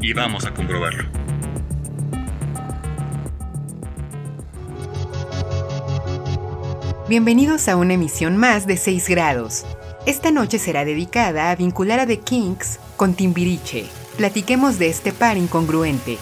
y vamos a comprobarlo. Bienvenidos a una emisión más de 6 grados. Esta noche será dedicada a vincular a The Kings con Timbiriche. Platiquemos de este par incongruente.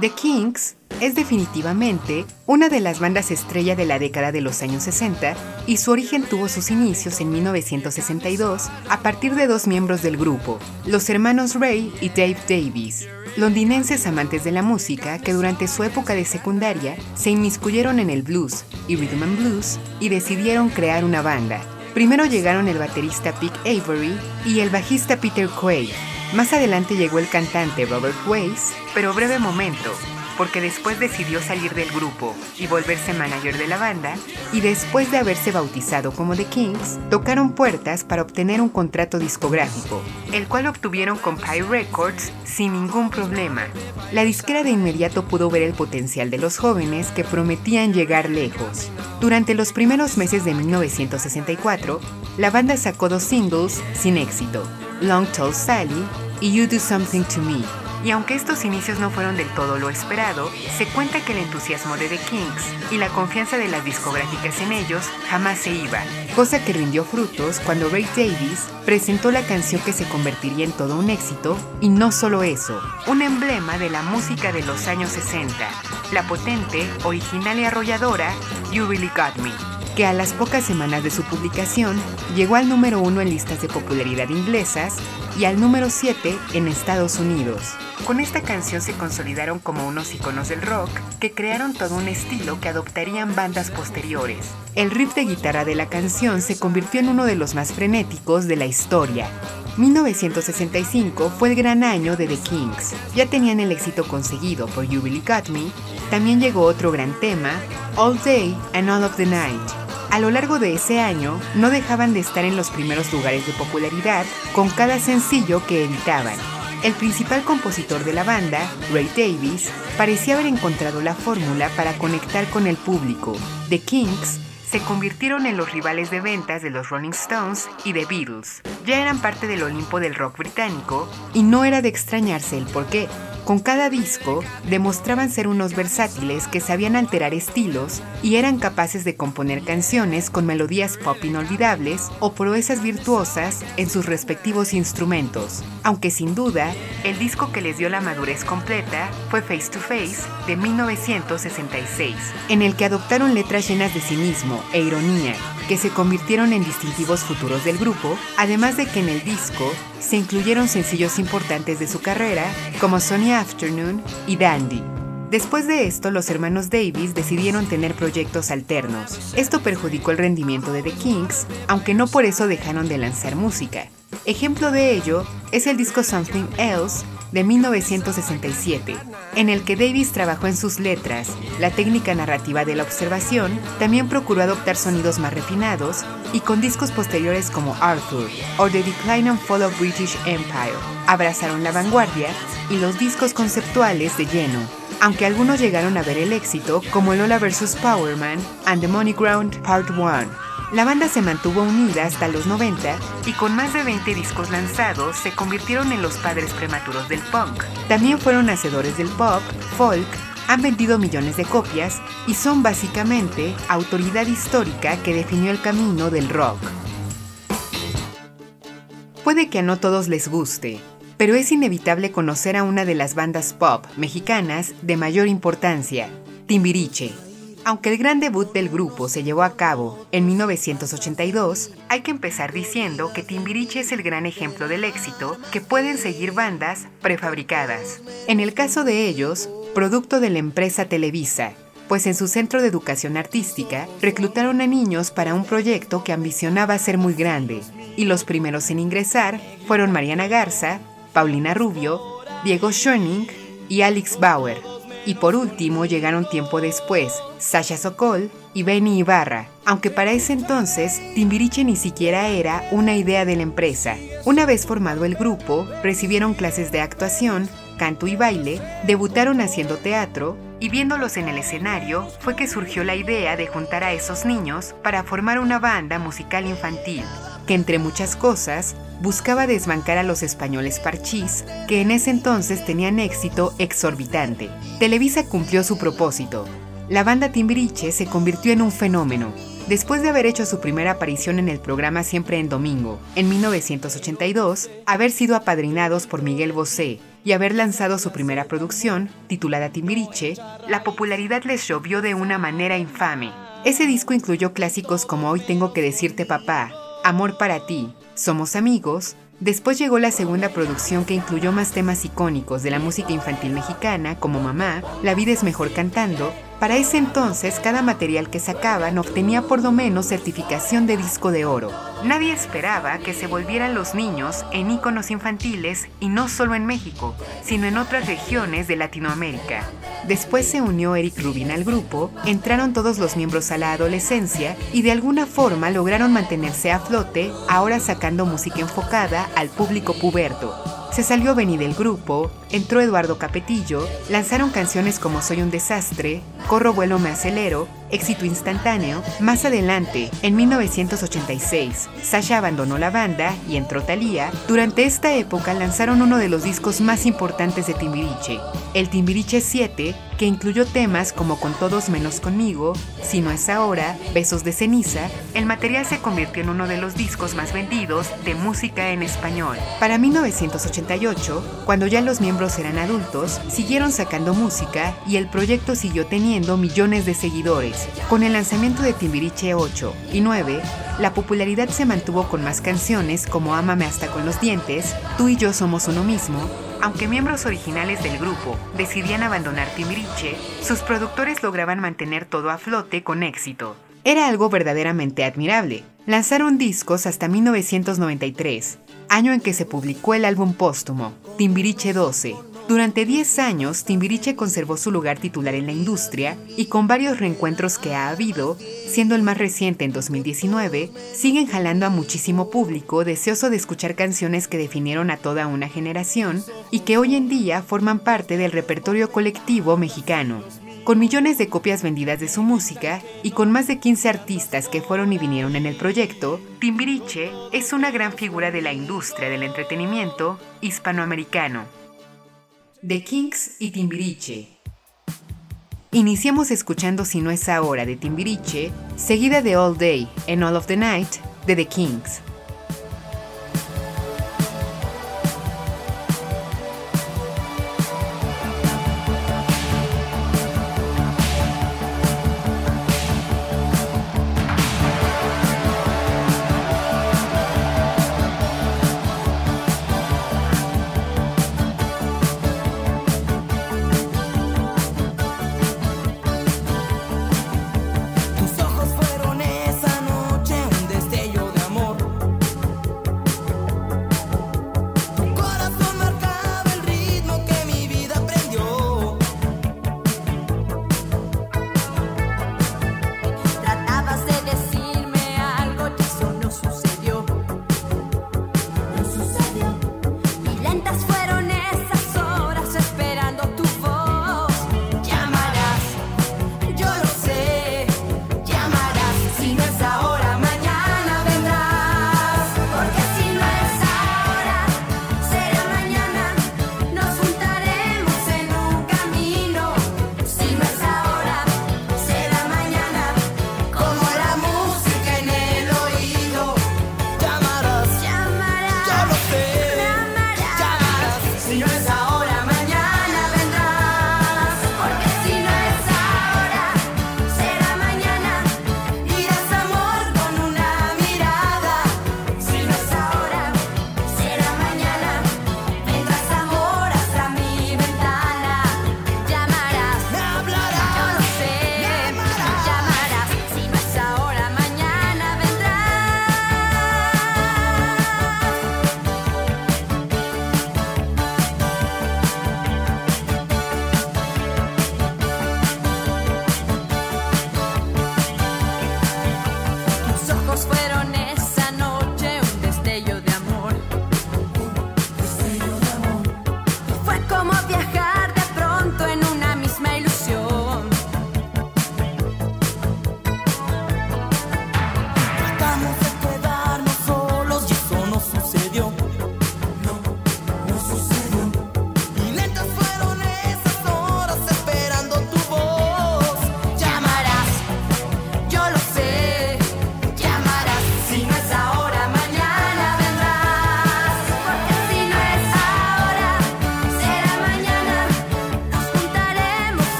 The Kings es definitivamente una de las bandas estrella de la década de los años 60 y su origen tuvo sus inicios en 1962 a partir de dos miembros del grupo, los hermanos Ray y Dave Davies, londinenses amantes de la música que durante su época de secundaria se inmiscuyeron en el blues y rhythm and blues y decidieron crear una banda. Primero llegaron el baterista Pete Avery y el bajista Peter Quaid. Más adelante llegó el cantante Robert Weiss, pero breve momento, porque después decidió salir del grupo y volverse manager de la banda, y después de haberse bautizado como The Kings, tocaron puertas para obtener un contrato discográfico, el cual obtuvieron con Pie Records sin ningún problema. La disquera de inmediato pudo ver el potencial de los jóvenes que prometían llegar lejos. Durante los primeros meses de 1964, la banda sacó dos singles sin éxito, Long Tall Sally y You Do Something to Me, y aunque estos inicios no fueron del todo lo esperado, se cuenta que el entusiasmo de The Kings y la confianza de las discográficas en ellos jamás se iba, cosa que rindió frutos cuando Ray Davis presentó la canción que se convertiría en todo un éxito, y no solo eso, un emblema de la música de los años 60, la potente, original y arrolladora You Really Got Me que a las pocas semanas de su publicación llegó al número uno en listas de popularidad inglesas y al número 7 en Estados Unidos. Con esta canción se consolidaron como unos iconos del rock que crearon todo un estilo que adoptarían bandas posteriores. El riff de guitarra de la canción se convirtió en uno de los más frenéticos de la historia. 1965 fue el gran año de The Kings. Ya tenían el éxito conseguido por You Really Got Me. También llegó otro gran tema, All Day and All of the Night. A lo largo de ese año, no dejaban de estar en los primeros lugares de popularidad con cada sencillo que editaban. El principal compositor de la banda, Ray Davis, parecía haber encontrado la fórmula para conectar con el público. The Kings se convirtieron en los rivales de ventas de los Rolling Stones y The Beatles. Ya eran parte del Olimpo del rock británico y no era de extrañarse el por qué. Con cada disco demostraban ser unos versátiles que sabían alterar estilos y eran capaces de componer canciones con melodías pop inolvidables o proezas virtuosas en sus respectivos instrumentos. Aunque sin duda, el disco que les dio la madurez completa fue Face to Face de 1966, en el que adoptaron letras llenas de cinismo e ironía que se convirtieron en distintivos futuros del grupo, además de que en el disco se incluyeron sencillos importantes de su carrera como Sony Afternoon y Dandy. Después de esto, los hermanos Davis decidieron tener proyectos alternos. Esto perjudicó el rendimiento de The Kings, aunque no por eso dejaron de lanzar música. Ejemplo de ello es el disco Something Else de 1967, en el que Davis trabajó en sus letras, la técnica narrativa de la observación, también procuró adoptar sonidos más refinados y con discos posteriores como Arthur o The Decline and Fall of British Empire, abrazaron la vanguardia y los discos conceptuales de lleno, aunque algunos llegaron a ver el éxito como Lola vs. Powerman and The Money Ground Part 1. La banda se mantuvo unida hasta los 90 y con más de 20 discos lanzados se convirtieron en los padres prematuros del punk. También fueron hacedores del pop, folk, han vendido millones de copias y son básicamente autoridad histórica que definió el camino del rock. Puede que a no todos les guste, pero es inevitable conocer a una de las bandas pop mexicanas de mayor importancia, Timbiriche. Aunque el gran debut del grupo se llevó a cabo en 1982, hay que empezar diciendo que Timbiriche es el gran ejemplo del éxito que pueden seguir bandas prefabricadas. En el caso de ellos, producto de la empresa Televisa, pues en su centro de educación artística reclutaron a niños para un proyecto que ambicionaba ser muy grande, y los primeros en ingresar fueron Mariana Garza, Paulina Rubio, Diego Schoening y Alex Bauer. Y por último llegaron tiempo después Sasha Sokol y Benny Ibarra, aunque para ese entonces Timbiriche ni siquiera era una idea de la empresa. Una vez formado el grupo, recibieron clases de actuación, canto y baile, debutaron haciendo teatro y viéndolos en el escenario fue que surgió la idea de juntar a esos niños para formar una banda musical infantil, que entre muchas cosas buscaba desbancar a los españoles parchís, que en ese entonces tenían éxito exorbitante. Televisa cumplió su propósito. La banda Timbiriche se convirtió en un fenómeno. Después de haber hecho su primera aparición en el programa Siempre en Domingo, en 1982, haber sido apadrinados por Miguel Bosé y haber lanzado su primera producción, titulada Timbiriche, la popularidad les llovió de una manera infame. Ese disco incluyó clásicos como Hoy tengo que decirte papá, Amor para ti, Somos amigos, Después llegó la segunda producción que incluyó más temas icónicos de la música infantil mexicana, como Mamá, La vida es mejor cantando. Para ese entonces, cada material que sacaban obtenía por lo menos certificación de disco de oro. Nadie esperaba que se volvieran los niños en íconos infantiles y no solo en México, sino en otras regiones de Latinoamérica. Después se unió Eric Rubin al grupo, entraron todos los miembros a la adolescencia y de alguna forma lograron mantenerse a flote, ahora sacando música enfocada al público puberto. Se salió Benny del grupo, entró Eduardo Capetillo, lanzaron canciones como Soy un desastre, Corro, vuelo, me acelero, éxito instantáneo. Más adelante, en 1986, Sasha abandonó la banda y entró Thalía. Durante esta época lanzaron uno de los discos más importantes de Timbiriche, el Timbiriche 7, que incluyó temas como Con todos menos conmigo, Si no es ahora, Besos de ceniza. El material se convirtió en uno de los discos más vendidos de música en español. Para 1988, cuando ya los miembros eran adultos, siguieron sacando música y el proyecto siguió teniendo millones de seguidores. Con el lanzamiento de Timbiriche 8 y 9, la popularidad se mantuvo con más canciones como Ámame hasta con los dientes, Tú y yo somos uno mismo. Aunque miembros originales del grupo decidían abandonar Timbiriche, sus productores lograban mantener todo a flote con éxito. Era algo verdaderamente admirable. Lanzaron discos hasta 1993, año en que se publicó el álbum póstumo, Timbiriche 12, durante 10 años, Timbiriche conservó su lugar titular en la industria y con varios reencuentros que ha habido, siendo el más reciente en 2019, siguen jalando a muchísimo público deseoso de escuchar canciones que definieron a toda una generación y que hoy en día forman parte del repertorio colectivo mexicano. Con millones de copias vendidas de su música y con más de 15 artistas que fueron y vinieron en el proyecto, Timbiriche es una gran figura de la industria del entretenimiento hispanoamericano. The Kings y Timbiriche. Iniciamos escuchando Si no es ahora de Timbiriche, seguida de All Day and All of the Night de The Kings.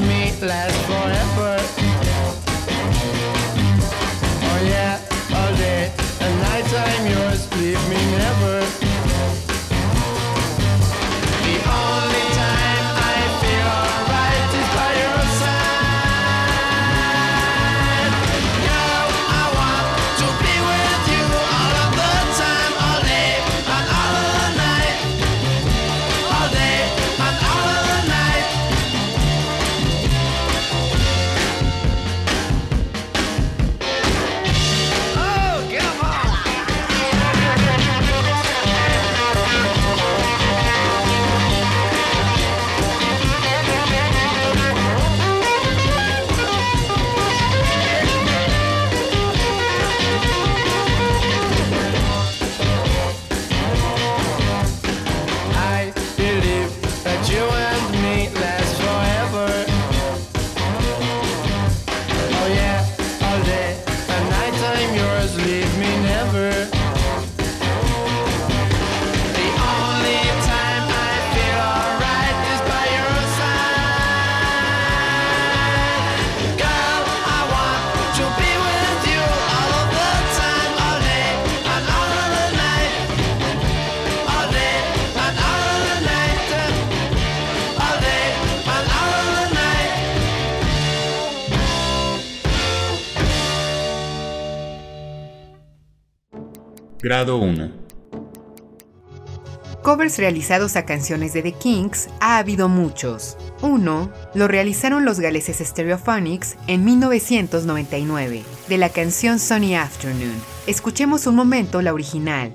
me. Last Grado 1. Covers realizados a canciones de The Kings ha habido muchos. Uno lo realizaron los galeses Stereophonics en 1999, de la canción Sunny Afternoon. Escuchemos un momento la original.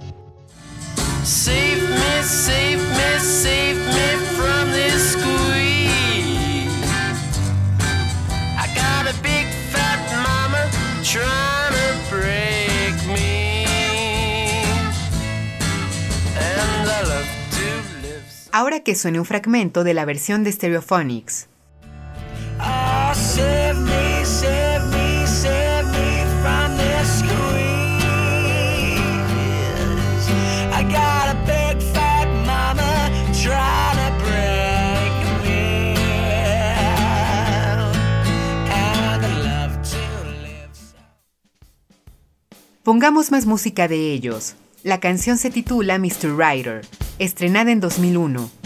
Ahora que suene un fragmento de la versión de Stereophonics. Pongamos más música de ellos. La canción se titula Mr. Rider, estrenada en 2001.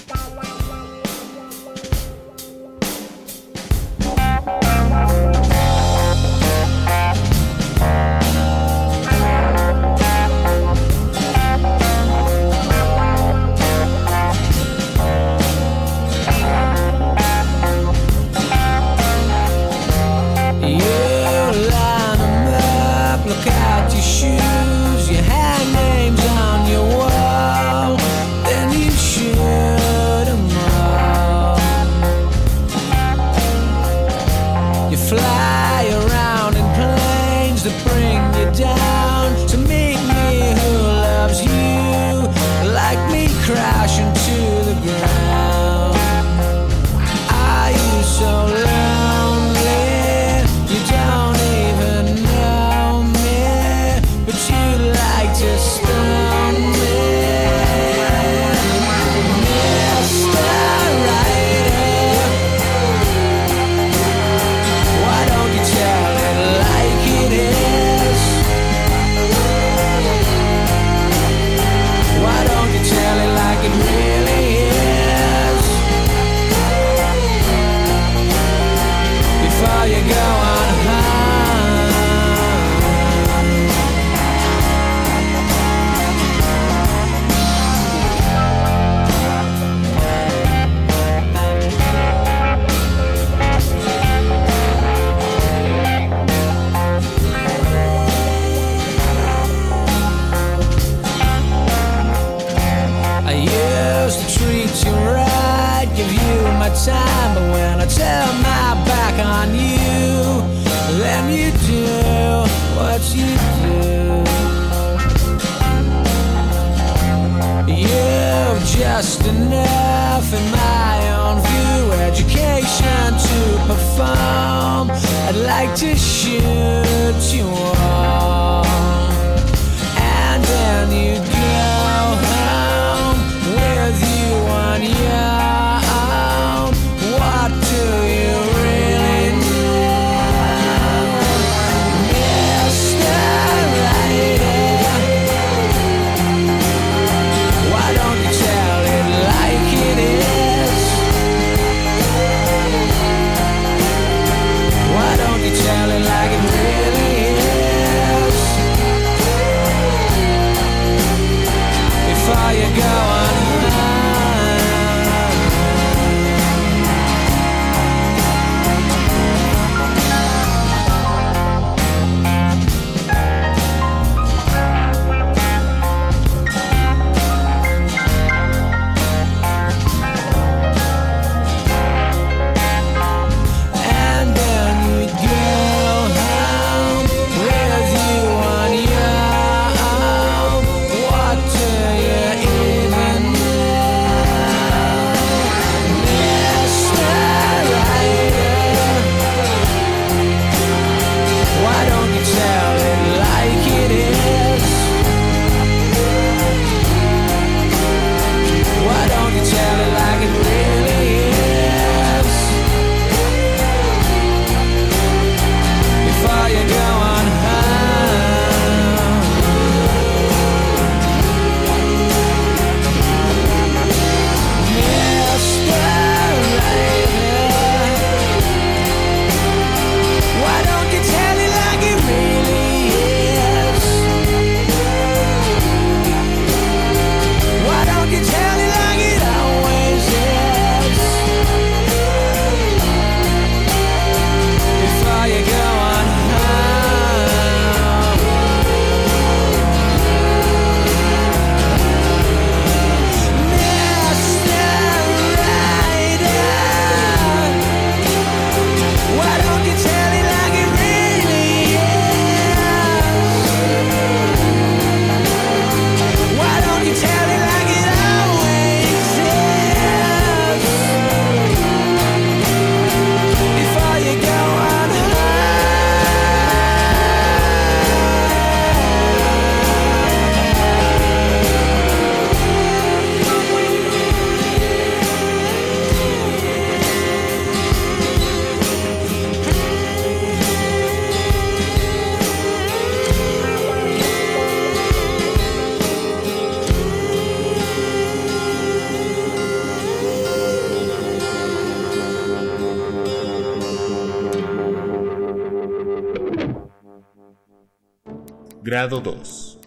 Grado 2.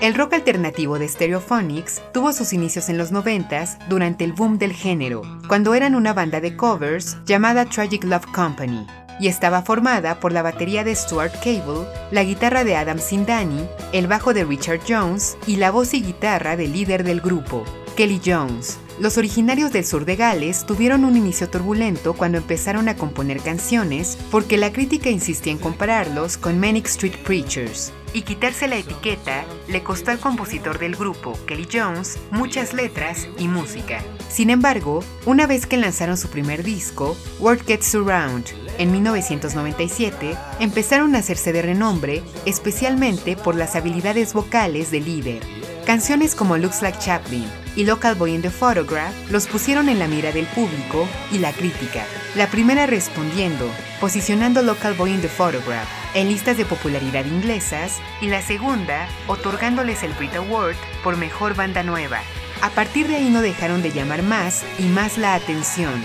El rock alternativo de Stereophonics tuvo sus inicios en los 90 durante el boom del género, cuando eran una banda de covers llamada Tragic Love Company, y estaba formada por la batería de Stuart Cable, la guitarra de Adam Sindani, el bajo de Richard Jones y la voz y guitarra del líder del grupo, Kelly Jones. Los originarios del sur de Gales tuvieron un inicio turbulento cuando empezaron a componer canciones porque la crítica insistía en compararlos con Manic Street Preachers. Y quitarse la etiqueta le costó al compositor del grupo, Kelly Jones, muchas letras y música. Sin embargo, una vez que lanzaron su primer disco, Word Gets Around, en 1997, empezaron a hacerse de renombre, especialmente por las habilidades vocales del líder. Canciones como Looks Like Chaplin y Local Boy in the Photograph los pusieron en la mira del público y la crítica. La primera respondiendo, posicionando Local Boy in the Photograph en listas de popularidad inglesas y la segunda otorgándoles el Brit Award por Mejor Banda Nueva. A partir de ahí no dejaron de llamar más y más la atención.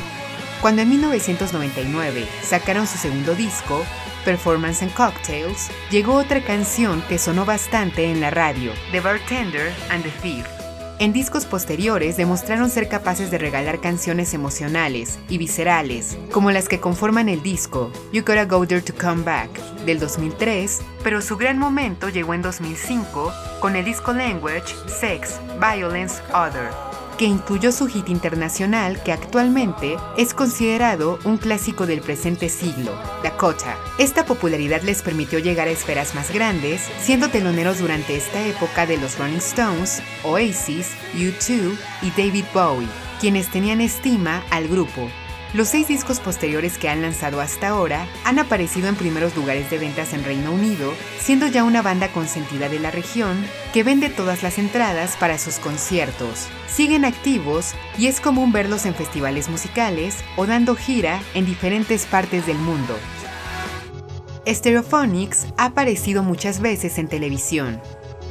Cuando en 1999 sacaron su segundo disco, Performance and Cocktails, llegó otra canción que sonó bastante en la radio, The Bartender and the Thief. En discos posteriores demostraron ser capaces de regalar canciones emocionales y viscerales, como las que conforman el disco You Gotta Go There to Come Back del 2003, pero su gran momento llegó en 2005 con el disco Language, Sex, Violence, Other. Que incluyó su hit internacional que actualmente es considerado un clásico del presente siglo, Dakota. Esta popularidad les permitió llegar a esferas más grandes, siendo teloneros durante esta época de los Rolling Stones, Oasis, U2 y David Bowie, quienes tenían estima al grupo. Los seis discos posteriores que han lanzado hasta ahora han aparecido en primeros lugares de ventas en Reino Unido, siendo ya una banda consentida de la región que vende todas las entradas para sus conciertos. Siguen activos y es común verlos en festivales musicales o dando gira en diferentes partes del mundo. Stereophonics ha aparecido muchas veces en televisión,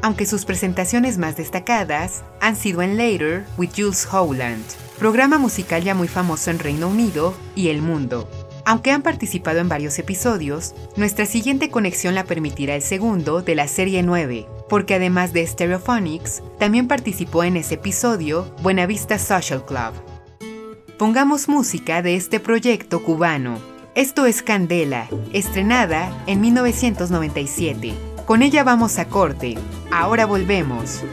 aunque sus presentaciones más destacadas han sido en Later with Jules Holland, programa musical ya muy famoso en Reino Unido y el mundo. Aunque han participado en varios episodios, nuestra siguiente conexión la permitirá el segundo de la serie 9, porque además de Stereophonics, también participó en ese episodio Buenavista Social Club. Pongamos música de este proyecto cubano. Esto es Candela, estrenada en 1997. Con ella vamos a corte. Ahora volvemos.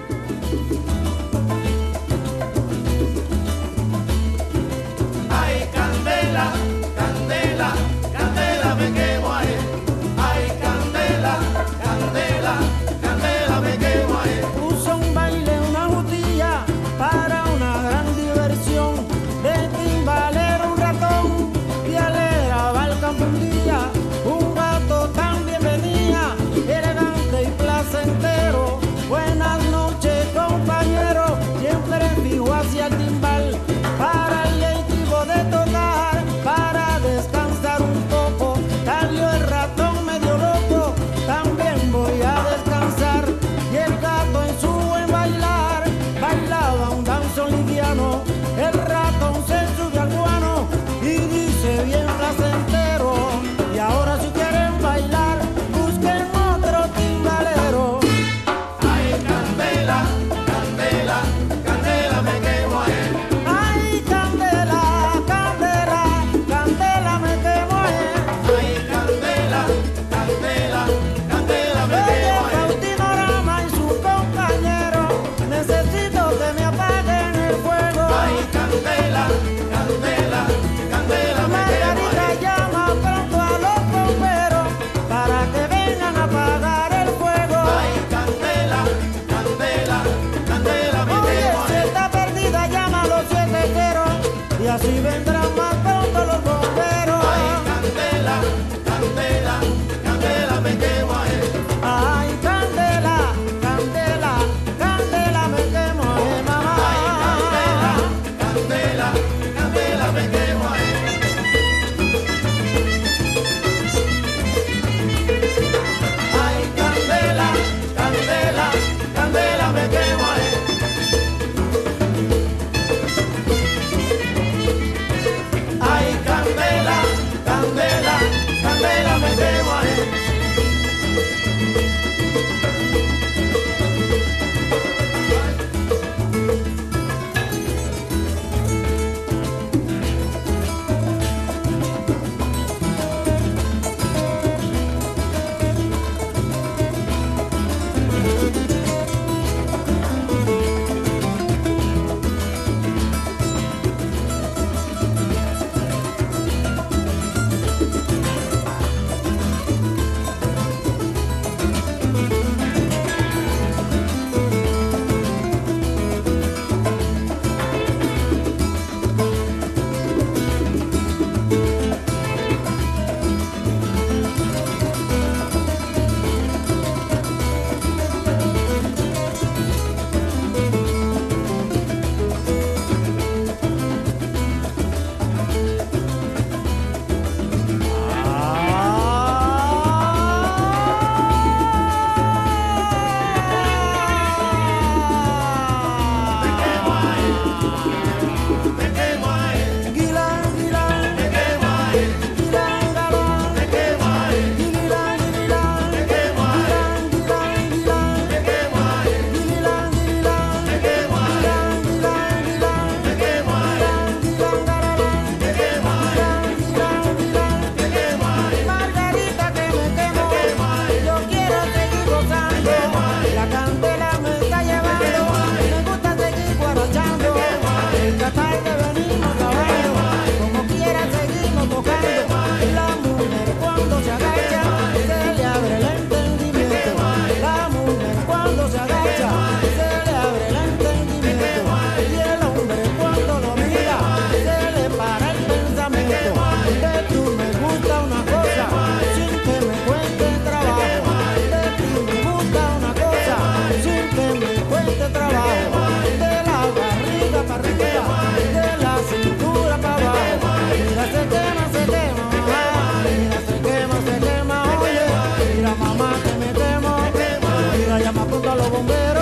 bomberos.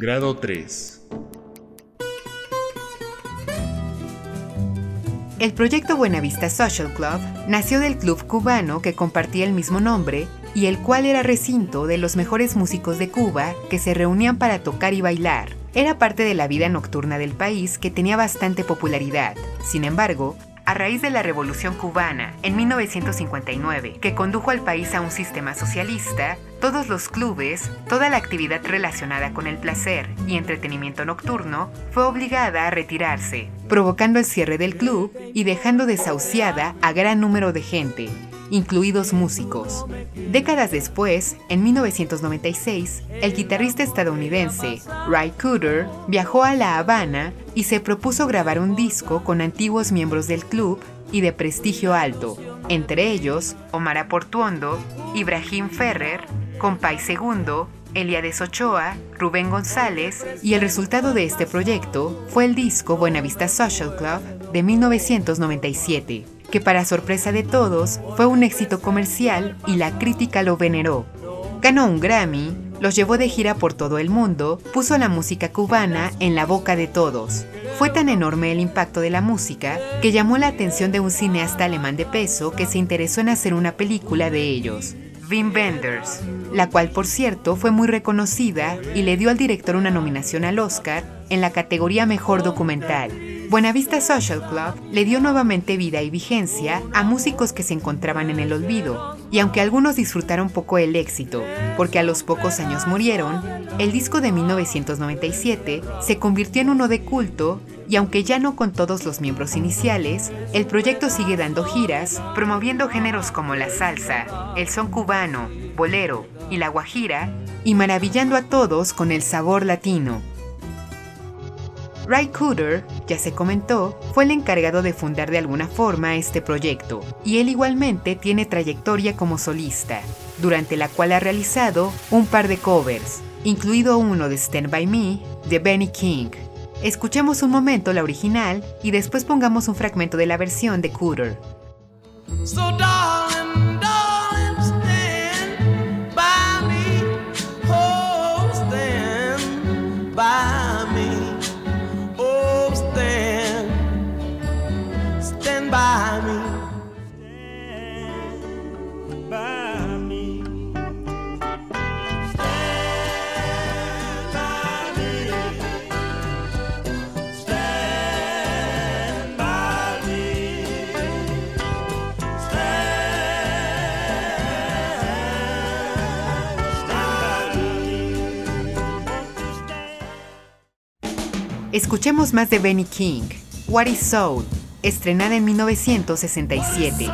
Grado 3. El proyecto Buenavista Social Club nació del club cubano que compartía el mismo nombre y el cual era recinto de los mejores músicos de Cuba que se reunían para tocar y bailar. Era parte de la vida nocturna del país que tenía bastante popularidad. Sin embargo, a raíz de la Revolución cubana en 1959, que condujo al país a un sistema socialista, todos los clubes, toda la actividad relacionada con el placer y entretenimiento nocturno fue obligada a retirarse, provocando el cierre del club y dejando desahuciada a gran número de gente, incluidos músicos. Décadas después, en 1996, el guitarrista estadounidense Ray Cooder viajó a La Habana y se propuso grabar un disco con antiguos miembros del club y de prestigio alto, entre ellos Omar Aportuondo, Ibrahim Ferrer, Compay Segundo, Eliades Ochoa, Rubén González, y el resultado de este proyecto fue el disco Buenavista Social Club de 1997 que para sorpresa de todos fue un éxito comercial y la crítica lo veneró. Ganó un Grammy, los llevó de gira por todo el mundo, puso la música cubana en la boca de todos. Fue tan enorme el impacto de la música que llamó la atención de un cineasta alemán de peso que se interesó en hacer una película de ellos, Wim Wenders, la cual por cierto fue muy reconocida y le dio al director una nominación al Oscar en la categoría Mejor Documental. Buenavista Social Club le dio nuevamente vida y vigencia a músicos que se encontraban en el olvido, y aunque algunos disfrutaron poco el éxito, porque a los pocos años murieron, el disco de 1997 se convirtió en uno de culto y aunque ya no con todos los miembros iniciales, el proyecto sigue dando giras, promoviendo géneros como la salsa, el son cubano, bolero y la guajira, y maravillando a todos con el sabor latino. Ray Cooder, ya se comentó, fue el encargado de fundar de alguna forma este proyecto, y él igualmente tiene trayectoria como solista, durante la cual ha realizado un par de covers, incluido uno de Stand By Me de Benny King. Escuchemos un momento la original y después pongamos un fragmento de la versión de Cooder. So Escuchemos más de Benny King, What is Soul, estrenada en 1967.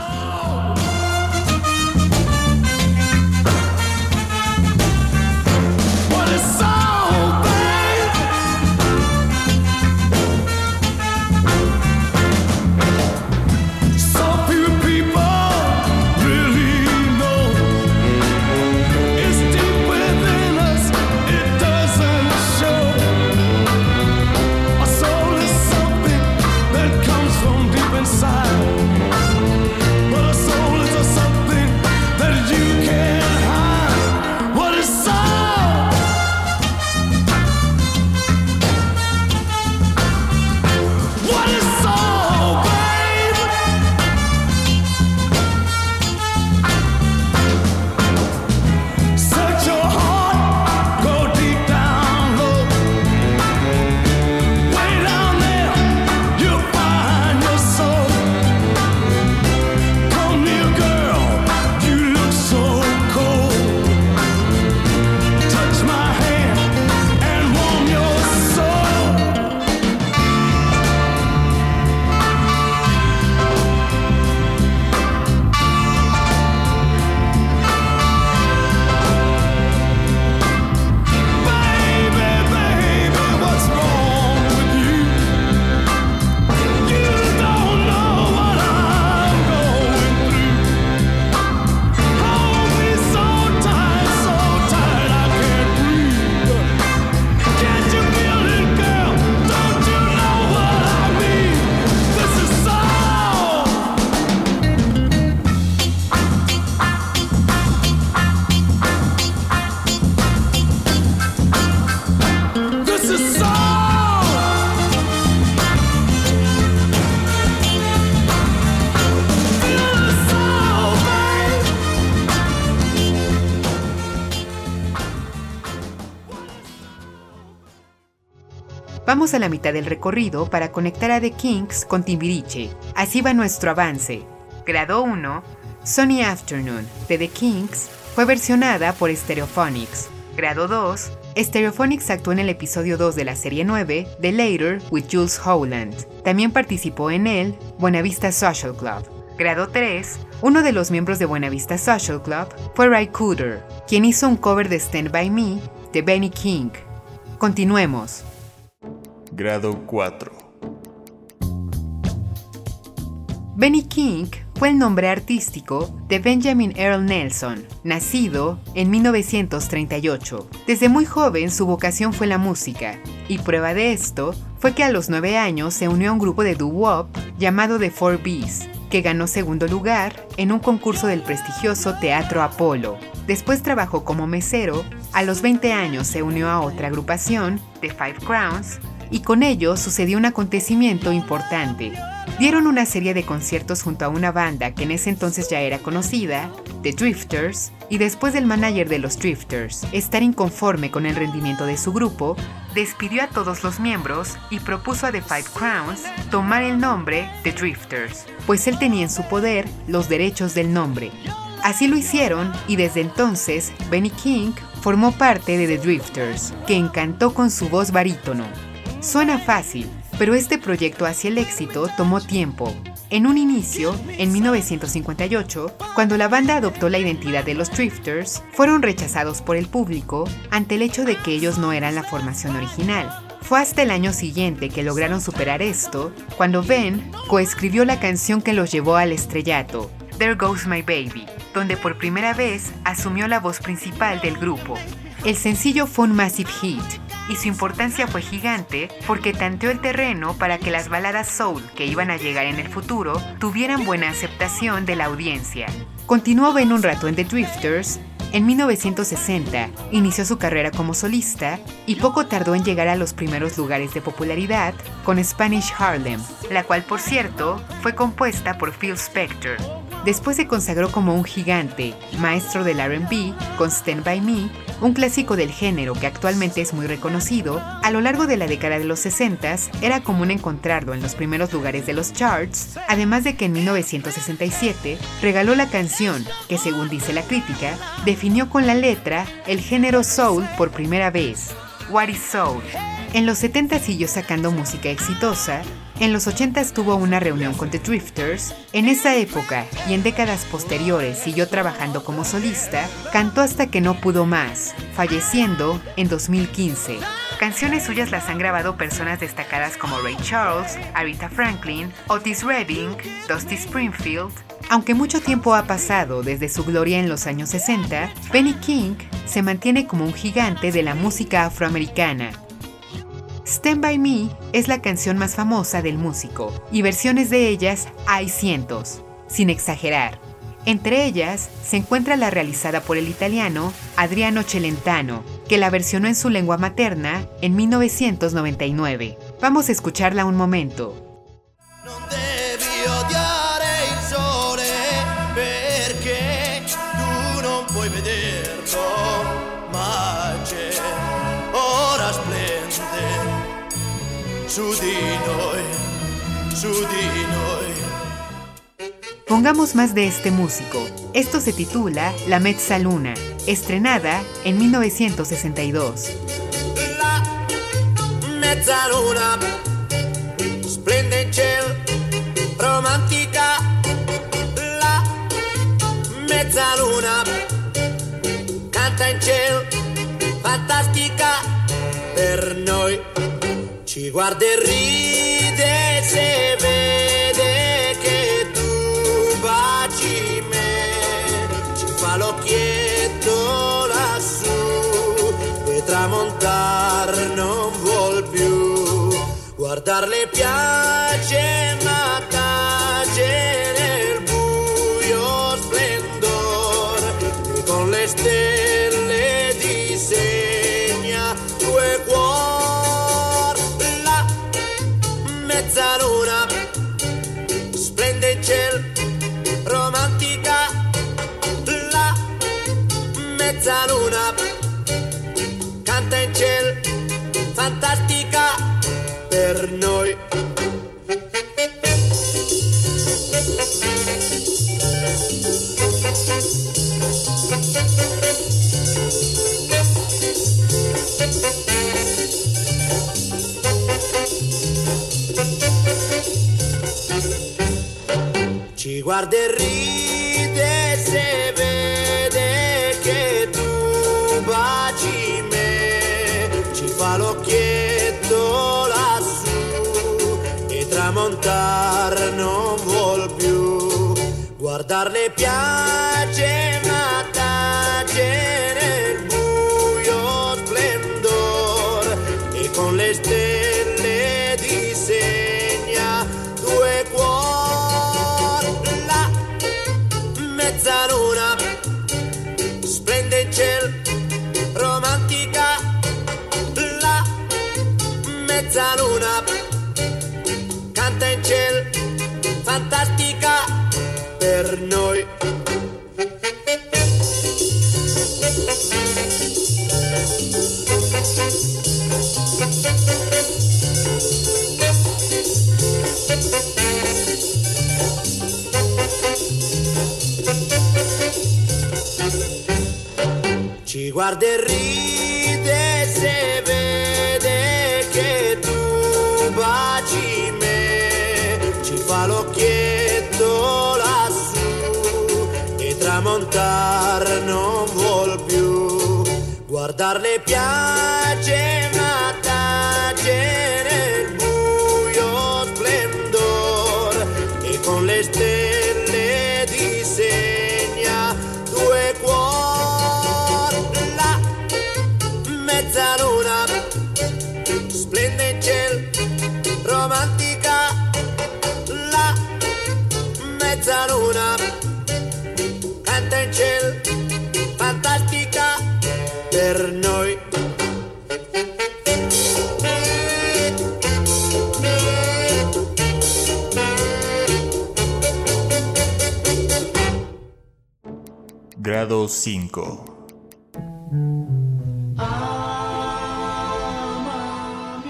A la mitad del recorrido para conectar a The Kings con Timbiriche. Así va nuestro avance. Grado 1, Sunny Afternoon de The Kings fue versionada por Stereophonics. Grado 2, Stereophonics actuó en el episodio 2 de la serie 9 de Later with Jules Holland. También participó en él Buenavista Social Club. Grado 3, uno de los miembros de Buenavista Social Club fue Ray Cooder, quien hizo un cover de Stand By Me de Benny King. Continuemos. Grado 4. Benny King fue el nombre artístico de Benjamin Earl Nelson, nacido en 1938. Desde muy joven su vocación fue la música, y prueba de esto fue que a los 9 años se unió a un grupo de doo-wop llamado The Four Bees, que ganó segundo lugar en un concurso del prestigioso Teatro Apolo. Después trabajó como mesero, a los 20 años se unió a otra agrupación, The Five Crowns, y con ello sucedió un acontecimiento importante. Dieron una serie de conciertos junto a una banda que en ese entonces ya era conocida, The Drifters, y después del manager de los Drifters estar inconforme con el rendimiento de su grupo, despidió a todos los miembros y propuso a The Five Crowns tomar el nombre The Drifters, pues él tenía en su poder los derechos del nombre. Así lo hicieron y desde entonces Benny King formó parte de The Drifters, que encantó con su voz barítono. Suena fácil, pero este proyecto hacia el éxito tomó tiempo. En un inicio, en 1958, cuando la banda adoptó la identidad de los Drifters, fueron rechazados por el público ante el hecho de que ellos no eran la formación original. Fue hasta el año siguiente que lograron superar esto, cuando Ben coescribió la canción que los llevó al estrellato, There Goes My Baby, donde por primera vez asumió la voz principal del grupo. El sencillo fue un massive hit, y su importancia fue gigante porque tanteó el terreno para que las baladas soul que iban a llegar en el futuro tuvieran buena aceptación de la audiencia. Continuó Ben un rato en The Drifters. En 1960 inició su carrera como solista y poco tardó en llegar a los primeros lugares de popularidad con Spanish Harlem, la cual por cierto fue compuesta por Phil Spector. Después se consagró como un gigante, maestro del RB, con Stand By Me, un clásico del género que actualmente es muy reconocido. A lo largo de la década de los 60 era común encontrarlo en los primeros lugares de los charts, además de que en 1967 regaló la canción que, según dice la crítica, definió con la letra el género soul por primera vez. What is Soul? En los 70 siguió sacando música exitosa, en los 80 tuvo una reunión con The Drifters. En esa época y en décadas posteriores siguió trabajando como solista, cantó hasta que no pudo más, falleciendo en 2015. Canciones suyas las han grabado personas destacadas como Ray Charles, Aretha Franklin, Otis Redding, Dusty Springfield. Aunque mucho tiempo ha pasado desde su gloria en los años 60, Benny King se mantiene como un gigante de la música afroamericana Stand By Me es la canción más famosa del músico, y versiones de ellas hay cientos, sin exagerar. Entre ellas se encuentra la realizada por el italiano Adriano Celentano, que la versionó en su lengua materna en 1999. Vamos a escucharla un momento. Pongamos más de este músico. Esto se titula La Mezzaluna, estrenada en 1962. La mezzaluna splende in cielo, romantica. La mezzaluna canta in cielo, fantastica per noi. Ci guarda e ride se vede che tu baci me. Ci fa l'occhietto lassù e tramontar non vuol più. Guardarle piace ma mezzaluna canta in cielo, fantastica per noi. Ci guarda e ride non vuol più. Guardarle piace ma tace nel buio splendor e con le stelle guarda e ride se vede che tu baci me, ci fa l'occhietto lassù e tramontar non vuol più. Guardarle piace ma tace Grado 5.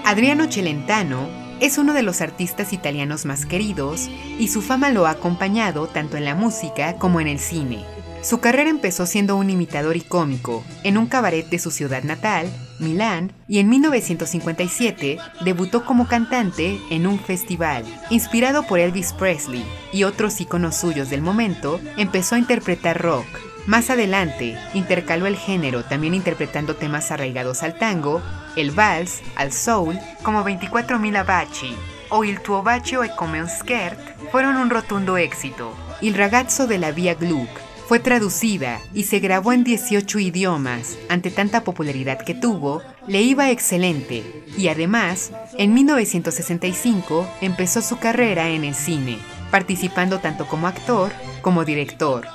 Adriano Celentano es uno de los artistas italianos más queridos y su fama lo ha acompañado tanto en la música como en el cine. Su carrera empezó siendo un imitador y cómico en un cabaret de su ciudad natal, Milán, y en 1957 debutó como cantante en un festival. Inspirado por Elvis Presley y otros íconos suyos del momento, empezó a interpretar rock. Más adelante, intercaló el género también interpretando temas arraigados al tango, el vals, al soul, como 24.000 Abaci o Il tuo bacio e come un skirt, fueron un rotundo éxito. Il ragazzo de la via Gluck fue traducida y se grabó en 18 idiomas. Ante tanta popularidad que tuvo, le iba excelente y además, en 1965 empezó su carrera en el cine, participando tanto como actor como director.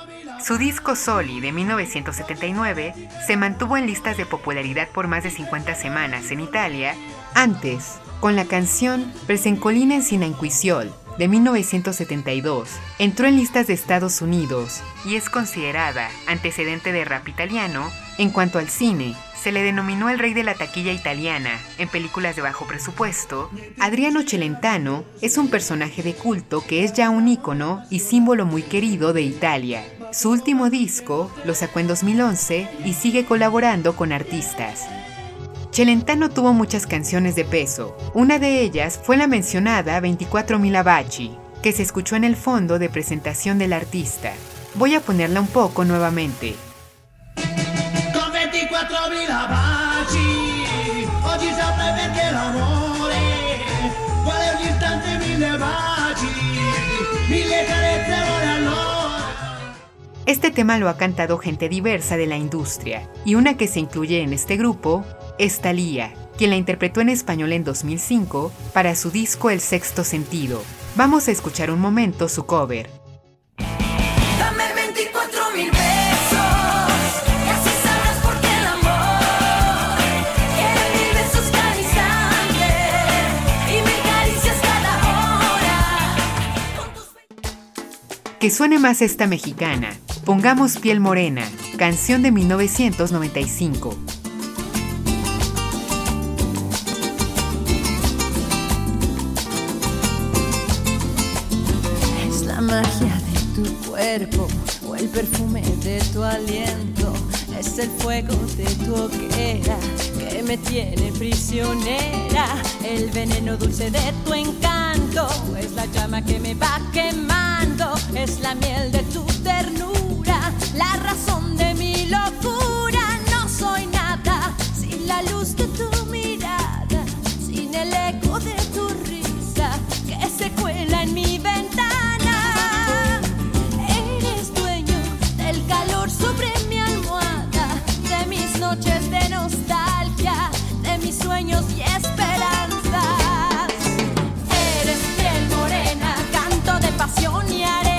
Su disco Soli de 1979 se mantuvo en listas de popularidad por más de 50 semanas en Italia. Antes, con la canción Presencolina en Sinanquisiol de 1972, entró en listas de Estados Unidos y es considerada antecedente de rap italiano. En cuanto al cine, se le denominó el rey de la taquilla italiana en películas de bajo presupuesto. Adriano Celentano es un personaje de culto que es ya un ícono y símbolo muy querido de Italia. Su último disco lo sacó en 2011 y sigue colaborando con artistas. Celentano tuvo muchas canciones de peso. Una de ellas fue la mencionada 24.000 Abaci, que se escuchó en el fondo de presentación del artista. Voy a ponerla un poco nuevamente. Con 24.000 baci, oggi saprei perché l'amore vuole un istante mille baci, mille carezze vuole allora. Este tema lo ha cantado gente diversa de la industria, y una que se incluye en este grupo es Thalía, quien la interpretó en español en 2005 para su disco El Sexto Sentido. Vamos a escuchar un momento su cover. Dame 24 mil besos y así sabrás por qué el amor quiere mil besos cada instante y mil caricias cada hora. Con tus Que suene más esta mexicana. Pongamos piel morena, canción de 1995. Es la magia de tu cuerpo o el perfume de tu aliento. Es el fuego de tu hoguera que me tiene prisionera. El veneno dulce de tu encanto es la llama que me va quemando. Es la miel de tu la razón de mi locura. No soy nada sin la luz de tu mirada, sin el eco de tu risa que se cuela en mi ventana. Eres dueño del calor sobre mi almohada, de mis noches de nostalgia, de mis sueños y esperanzas. Eres piel morena, canto de pasión y arena.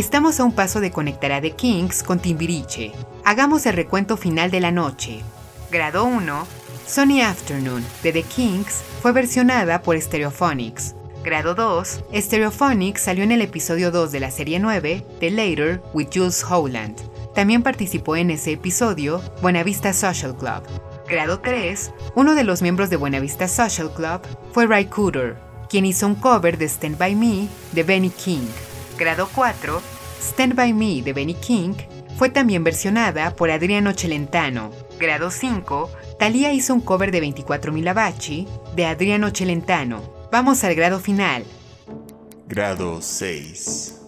Estamos a un paso de conectar a The Kings con Timbiriche. Hagamos el recuento final de la noche. Grado 1, Sunny Afternoon de The Kings fue versionada por Stereophonics. Grado 2, Stereophonics salió en el episodio 2 de la serie 9, The Later with Jules Holland. También participó en ese episodio Buenavista Social Club. Grado 3, uno de los miembros de Buenavista Social Club fue Ray Cooder, quien hizo un cover de Stand By Me de Benny King. Grado 4, Stand By Me de Benny King fue también versionada por Adriano Celentano. Grado 5, Thalía hizo un cover de 24.000 Abachi de Adriano Celentano. Vamos al grado final. Grado 6.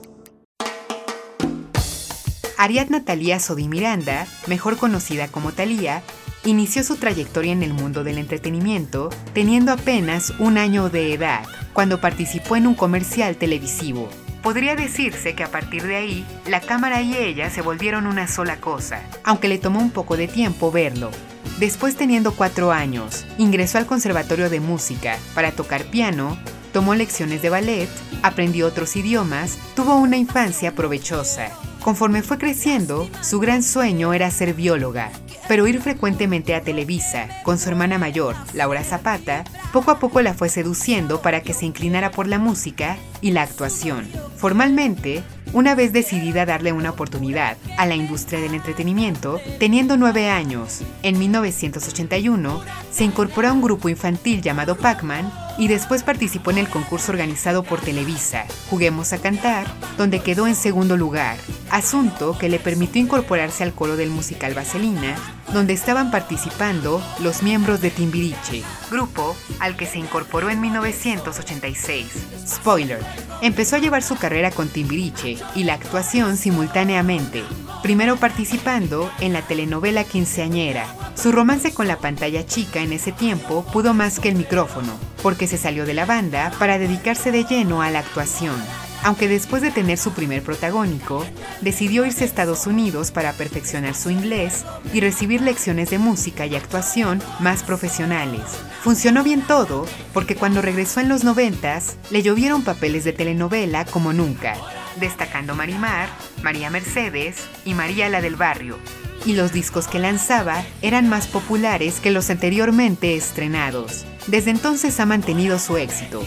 Ariadna Thalía Sodi Miranda, mejor conocida como Thalía, inició su trayectoria en el mundo del entretenimiento teniendo apenas un año de edad, cuando participó en un comercial televisivo. Podría decirse que a partir de ahí, la cámara y ella se volvieron una sola cosa, aunque le tomó un poco de tiempo verlo. Después, teniendo cuatro años, ingresó al Conservatorio de Música para tocar piano, tomó lecciones de ballet, aprendió otros idiomas, tuvo una infancia provechosa. Conforme fue creciendo, su gran sueño era ser bióloga, pero ir frecuentemente a Televisa con su hermana mayor, Laura Zapata, poco a poco la fue seduciendo para que se inclinara por la música y la actuación. Formalmente, una vez decidida darle una oportunidad a la industria del entretenimiento, teniendo nueve años, en 1981, se incorporó a un grupo infantil llamado Pac-Man y después participó en el concurso organizado por Televisa, Juguemos a Cantar, donde quedó en segundo lugar, asunto que le permitió incorporarse al coro del musical Vaselina, donde estaban participando los miembros de Timbiriche, grupo al que se incorporó en 1986. Spoiler, empezó a llevar su carrera con Timbiriche y la actuación simultáneamente, primero participando en la telenovela Quinceañera. Su romance con la pantalla chica en ese tiempo pudo más que el micrófono, porque se salió de la banda para dedicarse de lleno a la actuación. Aunque después de tener su primer protagónico, decidió irse a Estados Unidos para perfeccionar su inglés y recibir lecciones de música y actuación más profesionales. Funcionó bien todo, porque cuando regresó en los noventas, le llovieron papeles de telenovela como nunca, destacando Marimar, María Mercedes y María la del Barrio. Y los discos que lanzaba eran más populares que los anteriormente estrenados. Desde entonces ha mantenido su éxito.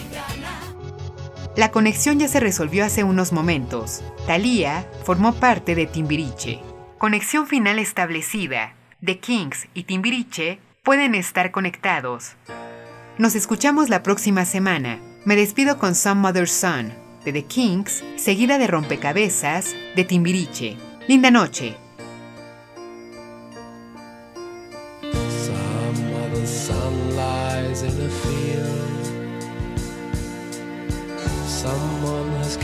La conexión ya se resolvió hace unos momentos. Thalía formó parte de Timbiriche. Conexión final establecida. The Kings y Timbiriche pueden estar conectados. Nos escuchamos la próxima semana. Me despido con Some Mother Son de The Kings, seguida de Rompecabezas de Timbiriche. Linda noche.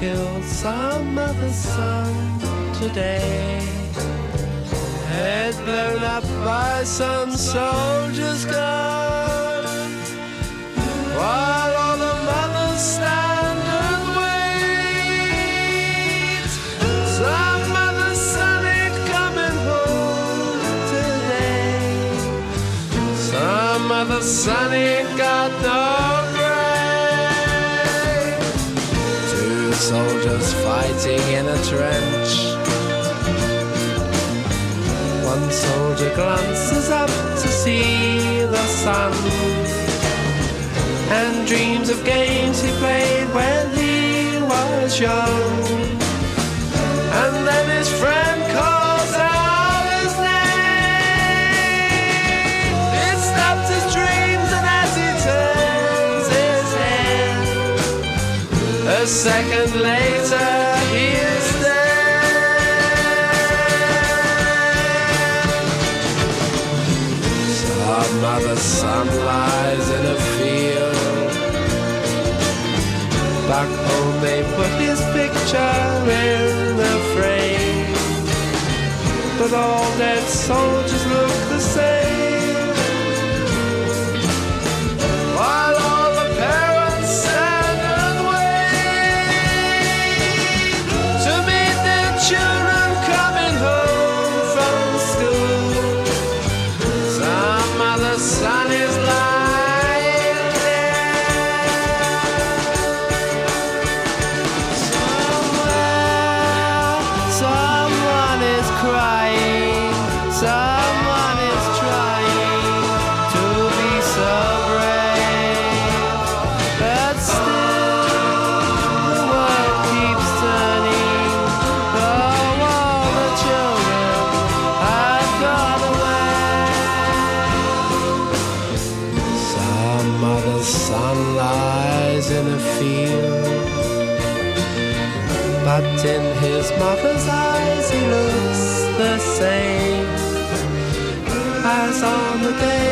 Killed some other sun today. Head blown up by some soldier's gun. While all the mothers stand and wait. Some other son ain't coming home today. Some other son ain't got no soldiers fighting in a trench. One soldier glances up to see the sun and dreams of games he played when he was young. And then his friend calls a second later he is dead. Some other sun lies in a field. Back home they put his picture in the frame. But all dead soldiers look the same. same as on the day.